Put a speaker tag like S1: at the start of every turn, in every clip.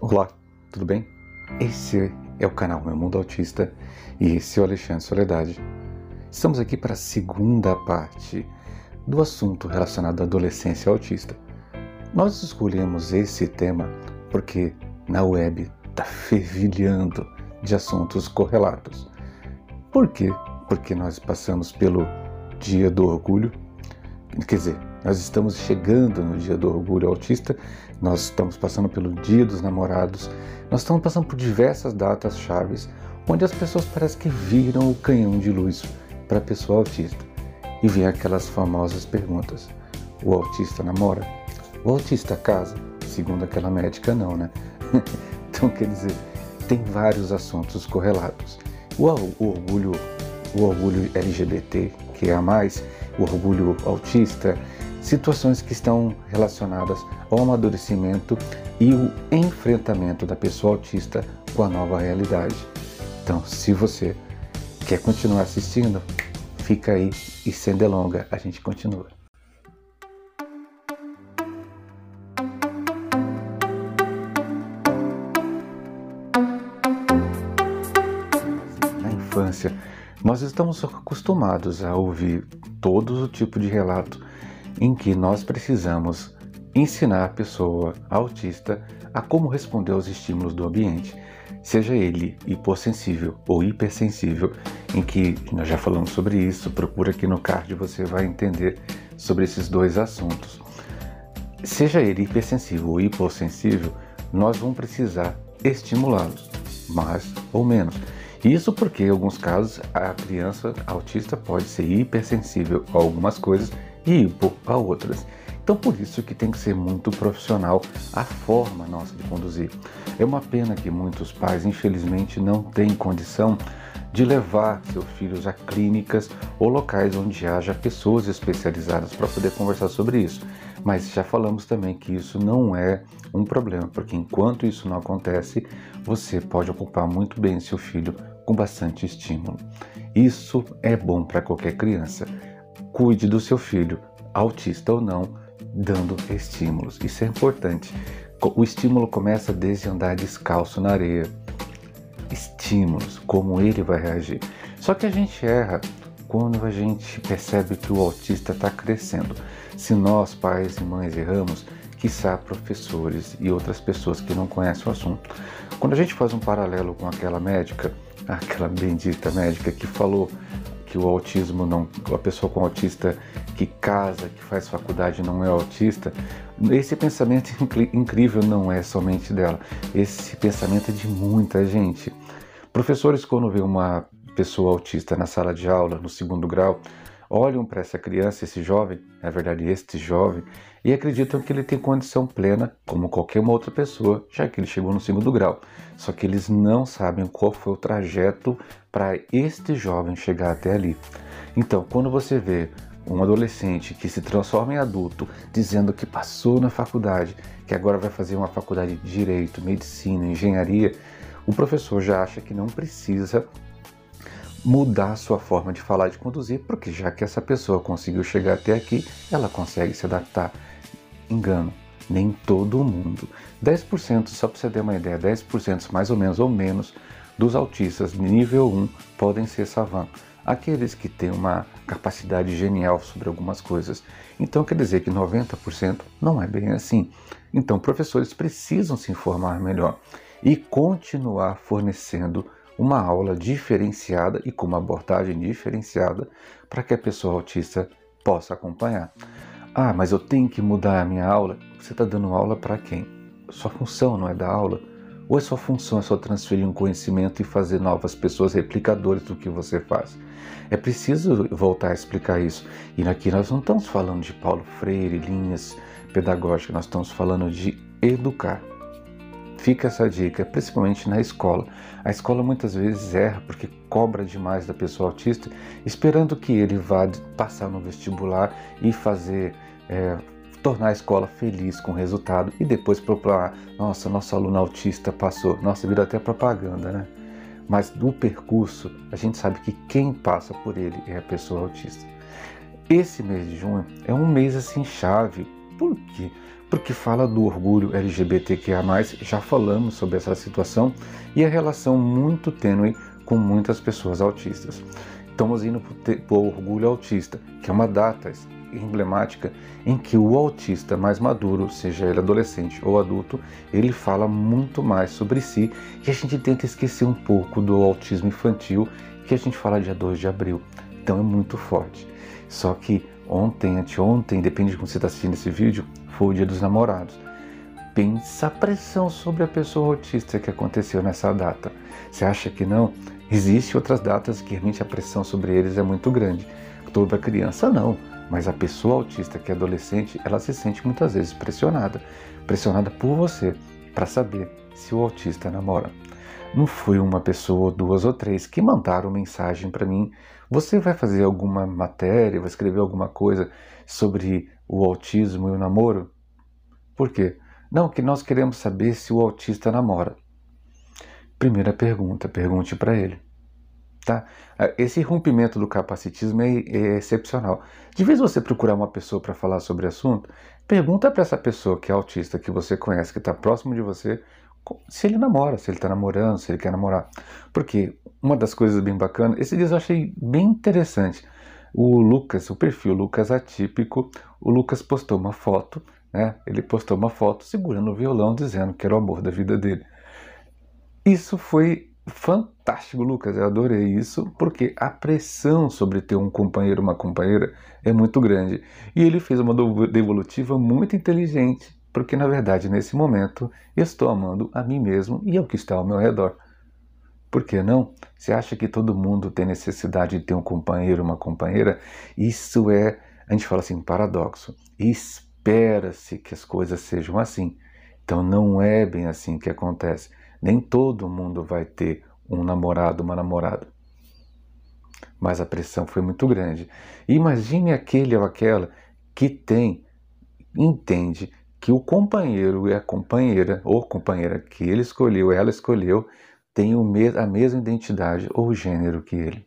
S1: Olá, tudo bem? Esse é o canal Meu Mundo Autista e esse é o Alexandre Soledade. Estamos aqui para a segunda parte do assunto relacionado à adolescência autista. Nós escolhemos esse tema porque na web está fervilhando de assuntos correlatos. Por quê? Porque nós passamos pelo Dia do Orgulho, quer dizer, nós estamos chegando no Dia do Orgulho Autista, nós estamos passando pelo Dia dos Namorados, nós estamos passando por diversas datas chaves onde as pessoas parecem que viram o canhão de luz para a pessoa autista. E vem aquelas famosas perguntas: o autista namora? O autista casa? Segundo aquela médica, não, né? então, quer dizer, tem vários assuntos correlatos. O, o orgulho, o orgulho LGBT, que é a mais, o orgulho autista, situações que estão relacionadas ao amadurecimento e o enfrentamento da pessoa autista com a nova realidade. Então, se você quer continuar assistindo, fica aí e sem delonga, a gente continua. Na infância, nós estamos acostumados a ouvir todo o tipo de relato em que nós precisamos ensinar a pessoa autista a como responder aos estímulos do ambiente, seja ele hipossensível ou hipersensível, em que nós já falamos sobre isso, procura aqui no card você vai entender sobre esses dois assuntos. Seja ele hipersensível ou hipossensível, nós vamos precisar estimulá-los, mais ou menos. Isso porque, em alguns casos, a criança autista pode ser hipersensível a algumas coisas e a outras. Então por isso que tem que ser muito profissional a forma nossa de conduzir. É uma pena que muitos pais, infelizmente, não têm condição de levar seus filhos a clínicas ou locais onde haja pessoas especializadas para poder conversar sobre isso. Mas já falamos também que isso não é um problema, porque enquanto isso não acontece, você pode ocupar muito bem seu filho com bastante estímulo. Isso é bom para qualquer criança. Cuide do seu filho, autista ou não, dando estímulos. Isso é importante. O estímulo começa desde andar descalço na areia. Estímulos, como ele vai reagir. Só que a gente erra quando a gente percebe que o autista está crescendo. Se nós, pais e mães, erramos, quiçá professores e outras pessoas que não conhecem o assunto. Quando a gente faz um paralelo com aquela médica, aquela bendita médica que falou que o autismo não, a pessoa com autista que casa, que faz faculdade não é autista, esse pensamento incrível não é somente dela. Esse pensamento é de muita gente. Professores quando vê uma pessoa autista na sala de aula, no segundo grau, olham para essa criança, esse jovem, na verdade este jovem, e acreditam que ele tem condição plena, como qualquer uma outra pessoa, já que ele chegou no segundo grau. Só que eles não sabem qual foi o trajeto para este jovem chegar até ali. Então, quando você vê um adolescente que se transforma em adulto, dizendo que passou na faculdade, que agora vai fazer uma faculdade de direito, medicina, engenharia, o professor já acha que não precisa mudar sua forma de falar e de conduzir, porque já que essa pessoa conseguiu chegar até aqui, ela consegue se adaptar. Engano, nem todo mundo. 10%, só para você ter uma ideia, 10% mais ou menos ou menos dos autistas nível 1 podem ser savant, aqueles que têm uma capacidade genial sobre algumas coisas. Então quer dizer que 90% não é bem assim. Então professores precisam se informar melhor e continuar fornecendo uma aula diferenciada e com uma abordagem diferenciada para que a pessoa autista possa acompanhar. Ah, mas eu tenho que mudar a minha aula? Você está dando aula para quem? Sua função não é dar aula? Ou é sua função é só transferir um conhecimento e fazer novas pessoas replicadores do que você faz? É preciso voltar a explicar isso. E aqui nós não estamos falando de Paulo Freire, linhas pedagógicas, nós estamos falando de educar. Fica essa dica, principalmente na escola. A escola muitas vezes erra porque cobra demais da pessoa autista, esperando que ele vá passar no vestibular e fazer é, tornar a escola feliz com o resultado e depois procurar, nossa, nosso aluno autista passou. Nossa, vira até propaganda, né? Mas do percurso, a gente sabe que quem passa por ele é a pessoa autista. Esse mês de junho é um mês assim chave. Por quê? Porque fala do orgulho LGBTQIA+, já falamos sobre essa situação e a relação muito tênue com muitas pessoas autistas. Estamos indo para o orgulho autista, que é uma data emblemática em que o autista mais maduro, seja ele adolescente ou adulto, ele fala muito mais sobre si e a gente tenta esquecer um pouco do autismo infantil que a gente fala dia 2 de abril. Então é muito forte. Só que ontem, anteontem, depende de como você está assistindo esse vídeo, foi o dia dos namorados. Pensa a pressão sobre a pessoa autista que aconteceu nessa data. Você acha que não? Existem outras datas que realmente a pressão sobre eles é muito grande. Toda criança não mas a pessoa autista que é adolescente, ela se sente muitas vezes pressionada, pressionada por você para saber se o autista namora. Não foi uma pessoa, duas ou três que mandaram mensagem para mim. Você vai fazer alguma matéria, vai escrever alguma coisa sobre o autismo e o namoro? Por quê? Não, que nós queremos saber se o autista namora. Primeira pergunta, pergunte para ele. Tá? Ah, esse rompimento do capacitismo é, é excepcional. De vez você procurar uma pessoa para falar sobre o assunto, pergunta para essa pessoa que é autista, que você conhece, que está próximo de você, se ele namora, se ele está namorando, se ele quer namorar. Porque uma das coisas bem bacanas, esse dia eu achei bem interessante. O Lucas, o perfil Lucas Atípico, o Lucas postou uma foto, né? Ele postou uma foto segurando o violão, dizendo que era o amor da vida dele. Isso foi fantástico, Lucas. Eu adorei isso, porque a pressão sobre ter um companheiro, uma companheira, é muito grande. E ele fez uma devolutiva muito inteligente, porque na verdade, nesse momento, estou amando a mim mesmo e ao que está ao meu redor. Por que não? Você acha que todo mundo tem necessidade de ter um companheiro, uma companheira? Isso é, a gente fala assim, paradoxo. Espera-se que as coisas sejam assim. Então não é bem assim que acontece. Nem todo mundo vai ter um namorado, uma namorada. Mas a pressão foi muito grande. imagine aquele ou aquela que tem, entende que o companheiro e a companheira, ou companheira que ele escolheu, ela escolheu, tem a mesma identidade ou gênero que ele.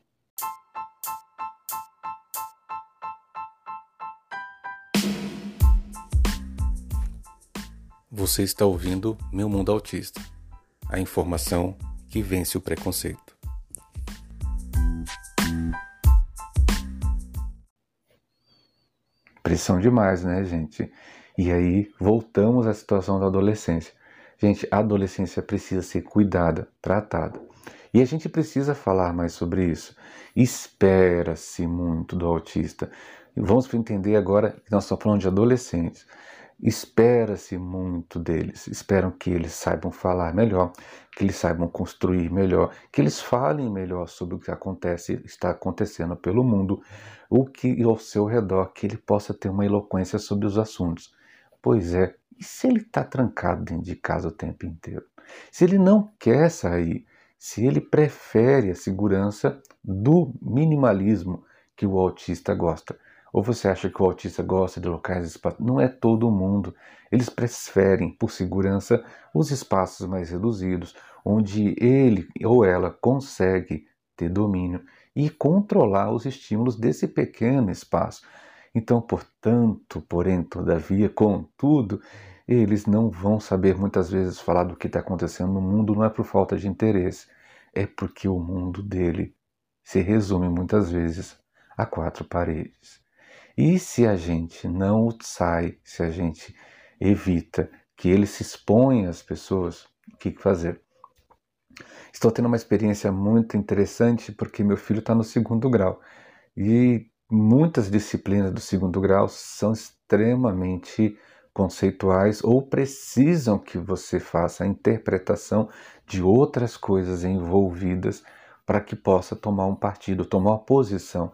S1: Você está ouvindo Meu Mundo Autista a informação que vence o preconceito. Pressão demais, né, gente? E aí voltamos à situação da adolescência. Gente, a adolescência precisa ser cuidada, tratada. E a gente precisa falar mais sobre isso. Espera-se muito do autista. Vamos entender agora que nós estamos falando de adolescentes. Espera-se muito deles, esperam que eles saibam falar melhor, que eles saibam construir melhor, que eles falem melhor sobre o que acontece, está acontecendo pelo mundo, o que ao seu redor, que ele possa ter uma eloquência sobre os assuntos. Pois é, e se ele está trancado dentro de casa o tempo inteiro? Se ele não quer sair, se ele prefere a segurança do minimalismo que o autista gosta, ou você acha que o autista gosta de locais espaços? Não é todo mundo. Eles preferem, por segurança, os espaços mais reduzidos, onde ele ou ela consegue ter domínio e controlar os estímulos desse pequeno espaço. Então, portanto, porém, todavia, contudo, eles não vão saber muitas vezes falar do que está acontecendo no mundo, não é por falta de interesse, é porque o mundo dele se resume muitas vezes a quatro paredes. E se a gente não sai, se a gente evita que ele se exponha às pessoas, o que fazer? Estou tendo uma experiência muito interessante porque meu filho está no segundo grau e muitas disciplinas do segundo grau são extremamente conceituais ou precisam que você faça a interpretação de outras coisas envolvidas para que possa tomar um partido, tomar uma posição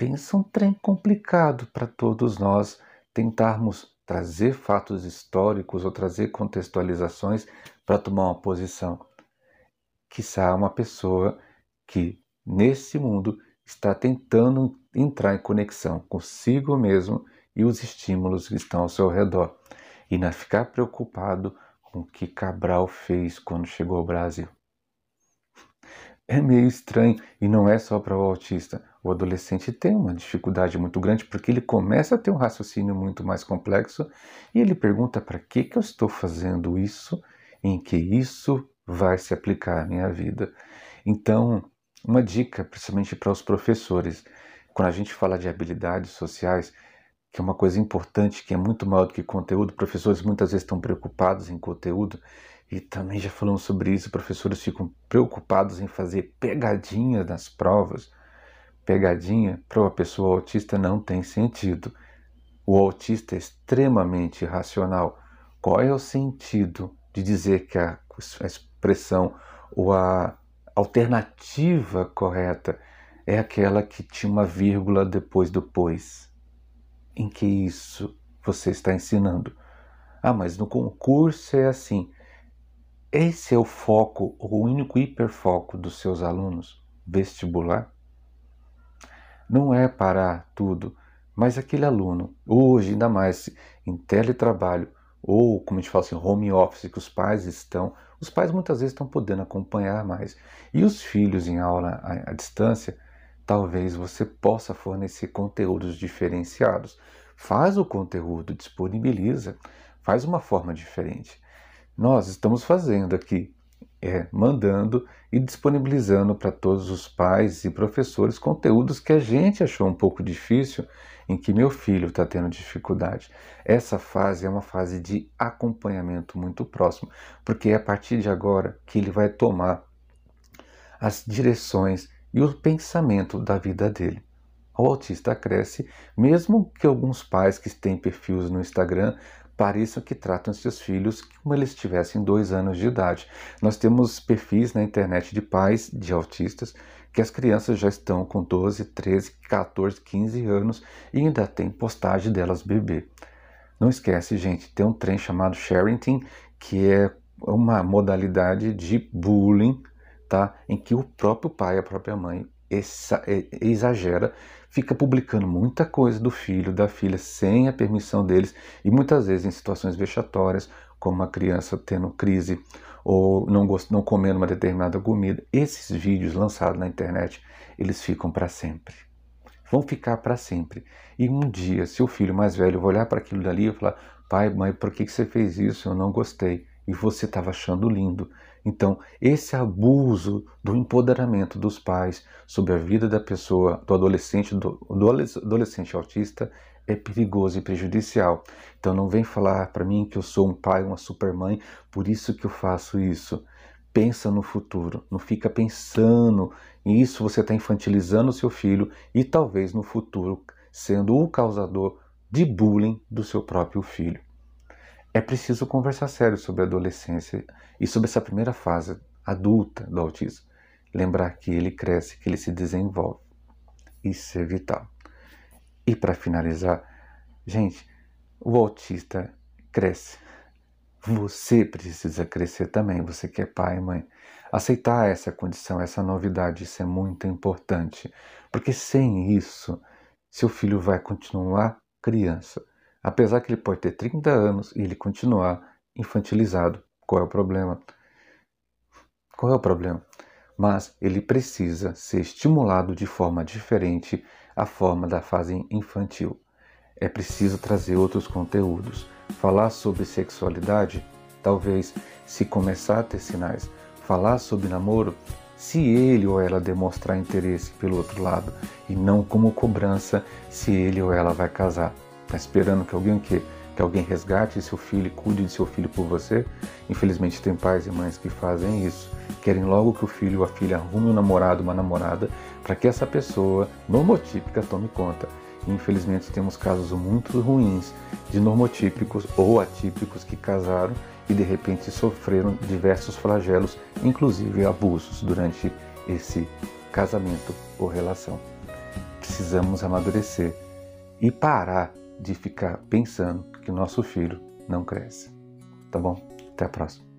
S1: pensa um trem complicado para todos nós tentarmos trazer fatos históricos ou trazer contextualizações para tomar uma posição. Quiçá uma pessoa que, nesse mundo, está tentando entrar em conexão consigo mesmo e os estímulos que estão ao seu redor, e não ficar preocupado com o que Cabral fez quando chegou ao Brasil. É meio estranho e não é só para o autista. o adolescente tem uma dificuldade muito grande porque ele começa a ter um raciocínio muito mais complexo e ele pergunta para que, que eu estou fazendo isso, em que isso vai se aplicar à minha vida. Então, uma dica, principalmente para os professores, quando a gente fala de habilidades sociais, que é uma coisa importante, que é muito maior do que conteúdo, professores muitas vezes estão preocupados em conteúdo, e também já falamos sobre isso, professores ficam preocupados em fazer pegadinha nas provas. Pegadinha para uma pessoa autista não tem sentido. O autista é extremamente racional. Qual é o sentido de dizer que a expressão ou a alternativa correta é aquela que tinha uma vírgula depois do pois? Em que isso você está ensinando? Ah, mas no concurso é assim. Esse é o foco, o único hiperfoco dos seus alunos vestibular? Não é para tudo, mas aquele aluno, hoje ainda mais em teletrabalho, ou como a gente fala assim, home office, que os pais estão, os pais muitas vezes estão podendo acompanhar mais. E os filhos em aula à, à distância, talvez você possa fornecer conteúdos diferenciados. Faz o conteúdo, disponibiliza, faz uma forma diferente nós estamos fazendo aqui, é, mandando e disponibilizando para todos os pais e professores conteúdos que a gente achou um pouco difícil, em que meu filho está tendo dificuldade. Essa fase é uma fase de acompanhamento muito próximo, porque é a partir de agora que ele vai tomar as direções e o pensamento da vida dele. O autista cresce, mesmo que alguns pais que têm perfis no Instagram pareçam que tratam seus filhos como eles tivessem dois anos de idade. Nós temos perfis na internet de pais de autistas que as crianças já estão com 12, 13, 14, 15 anos e ainda tem postagem delas bebê. Não esquece, gente, tem um trem chamado Sharenting, que é uma modalidade de bullying, tá? Em que o próprio pai, a própria mãe exagera fica publicando muita coisa do filho, da filha, sem a permissão deles, e muitas vezes em situações vexatórias, como uma criança tendo crise ou não, não comendo uma determinada comida. Esses vídeos lançados na internet, eles ficam para sempre. Vão ficar para sempre. E um dia, seu filho mais velho olhar para aquilo dali e falar: pai, mãe, por que, que você fez isso? Eu não gostei. E você estava achando lindo. Então, esse abuso do empoderamento dos pais sobre a vida da pessoa, do adolescente, do, do adolescente autista, é perigoso e prejudicial. Então, não vem falar para mim que eu sou um pai, uma supermãe, por isso que eu faço isso. Pensa no futuro, não fica pensando em isso, você está infantilizando o seu filho e talvez no futuro sendo o causador de bullying do seu próprio filho é preciso conversar sério sobre a adolescência e sobre essa primeira fase adulta do autismo. Lembrar que ele cresce, que ele se desenvolve. Isso é vital. E para finalizar, gente, o autista cresce. Você precisa crescer também, você que é pai e mãe. Aceitar essa condição, essa novidade, isso é muito importante. Porque sem isso, seu filho vai continuar criança apesar que ele pode ter 30 anos e ele continuar infantilizado. Qual é o problema? Qual é o problema? Mas ele precisa ser estimulado de forma diferente à forma da fase infantil. É preciso trazer outros conteúdos. Falar sobre sexualidade, talvez se começar a ter sinais. Falar sobre namoro, se ele ou ela demonstrar interesse pelo outro lado e não como cobrança se ele ou ela vai casar. Está esperando que alguém que, que alguém resgate seu filho e cuide de seu filho por você? Infelizmente tem pais e mães que fazem isso. Querem logo que o filho ou a filha arrume um namorado, uma namorada, para que essa pessoa normotípica tome conta. E, infelizmente temos casos muito ruins de normotípicos ou atípicos que casaram e de repente sofreram diversos flagelos, inclusive abusos durante esse casamento ou relação. Precisamos amadurecer e parar de ficar pensando que o nosso filho não cresce. Tá bom? Até a próxima.